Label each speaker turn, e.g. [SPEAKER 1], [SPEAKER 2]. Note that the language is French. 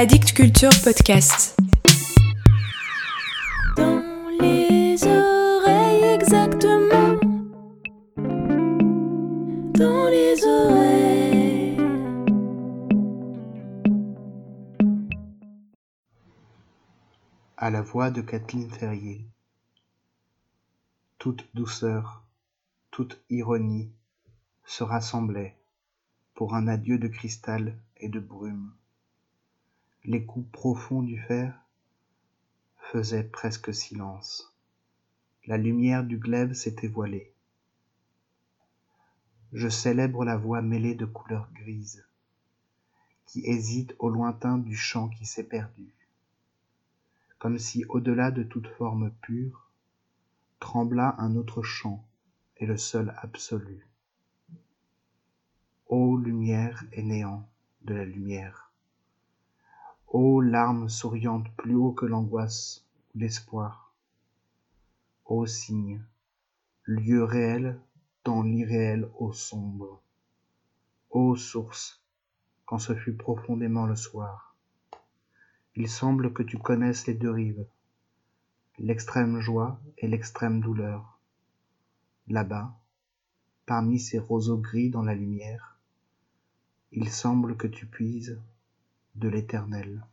[SPEAKER 1] Addict Culture Podcast.
[SPEAKER 2] Dans les oreilles exactement. Dans les oreilles.
[SPEAKER 3] À la voix de Kathleen Ferrier. Toute douceur, toute ironie se rassemblaient pour un adieu de cristal et de brume. Les coups profonds du fer faisaient presque silence. La lumière du glaive s'était voilée. Je célèbre la voix mêlée de couleurs grises, qui hésite au lointain du chant qui s'est perdu, comme si au-delà de toute forme pure, trembla un autre chant et le seul absolu. Ô lumière et néant de la lumière, ô larmes souriantes plus haut que l'angoisse ou l'espoir, ô signe, lieu réel dans l'irréel au sombre, ô source, quand ce fut profondément le soir. Il semble que tu connaisses les deux rives, l'extrême joie et l'extrême douleur. Là-bas, parmi ces roseaux gris dans la lumière, il semble que tu puises de l'éternel.